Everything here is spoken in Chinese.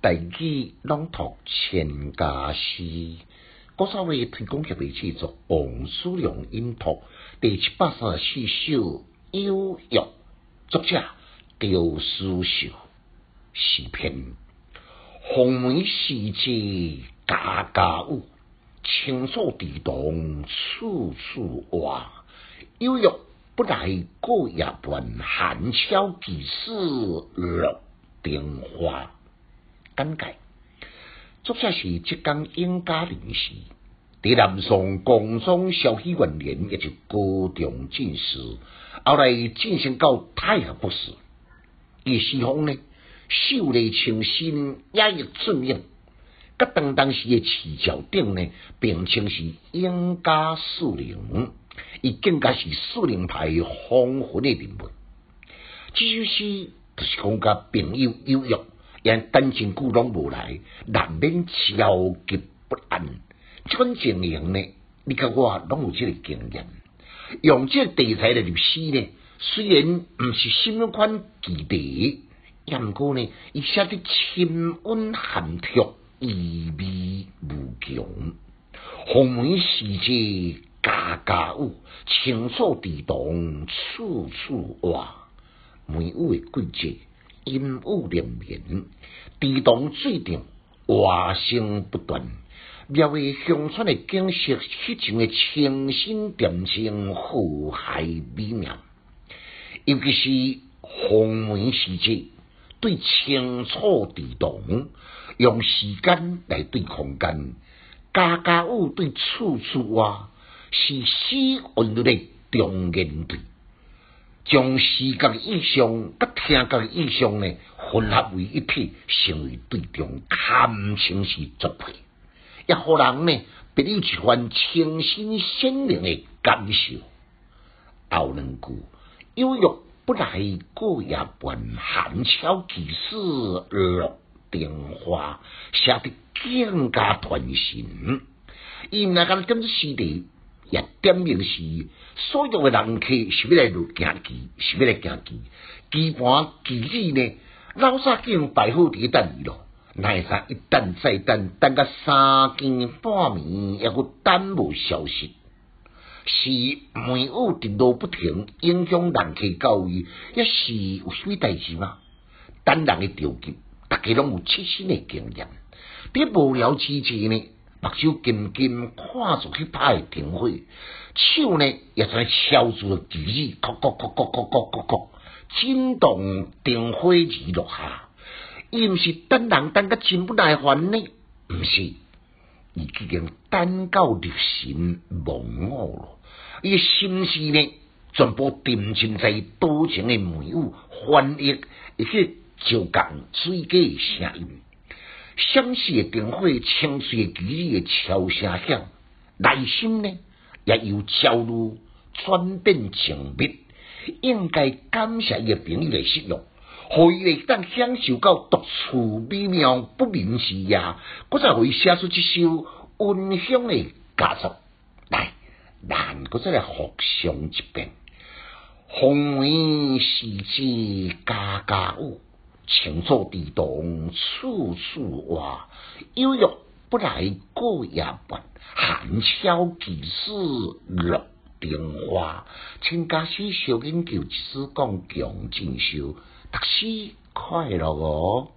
大举朗读千家诗，郭少伟提供协会制作王书良音读第七百三十四首《有约》，作者刁思秀，诗篇。红梅时节家家有，青草地动处处蛙。有约不来过夜半，寒悄几时落电话。简介：作者是浙江应家人士，在南宋光宗绍熙元年，也就高中进士，后来晋升到太学博士。伊诗风呢，秀丽清新，雅逸俊颖。甲当当时的辞条顶呢，并称是应家四灵，伊更加是树灵派丰富的人物。这首诗就是讲甲朋友有约。等真久拢无来，难免焦急不安。即款情形呢，你甲我拢有即个经验。用即个题材来入诗呢，虽然毋是心宽记地，也毋过呢，伊写得清温含蓄，意味无穷。红梅时节家家有，青草地动处处蛙。梅雨的季节。阴雾连绵，地动水涨，蛙声不断，描绘乡村的景色，迄种的清新恬静，和谐美妙。尤其是红梅时节，对青草地动，用时间来对空间，家家有对处处蛙，是诗韵的重言对。将视觉意象甲听觉意象呢混合为一体，成为对中堪称是绝配，也互人呢别有一番清新鲜灵的感受。后两句有约不来过也半，寒悄几时落电话，写得更加团心。伊毋那敢点子诗题。也点明是所有的人客是要来录行棋，是要来行棋。棋盘棋子呢，老早经摆好伫等伊咯。奈啥一等再等，等到三更半暝，也阁等无消息。是梅雨滴落不停，影响人客交易，也是有啥物代志吗？等人嘅着急，大家拢有切身诶经验。伫无聊之际呢？目睭紧紧看住迄拍灯火，手呢也在敲住了旗子，叩叩叩叩叩叩叩叩，震动灯火而落下。伊毋是等人等个真不耐烦呢，毋是，伊已经等到入神忘我咯。伊心思呢，全部沉浸在多情的美物、欢悦，一些就讲水嘅声音。相似的灯火，清脆的机子的敲声响，内心呢也由焦虑转变静谧。应该感谢伊朋友的适用，互伊会当享受到独处美妙不眠之夜，搁再会写出一首温馨的佳作。来，咱搁再来复诵一遍：红梅时节家家有。前座地动，处处哇，悠悠不来过夜半，寒宵几时落冰花？请家师小金球一共讲强进修，读书快乐哦。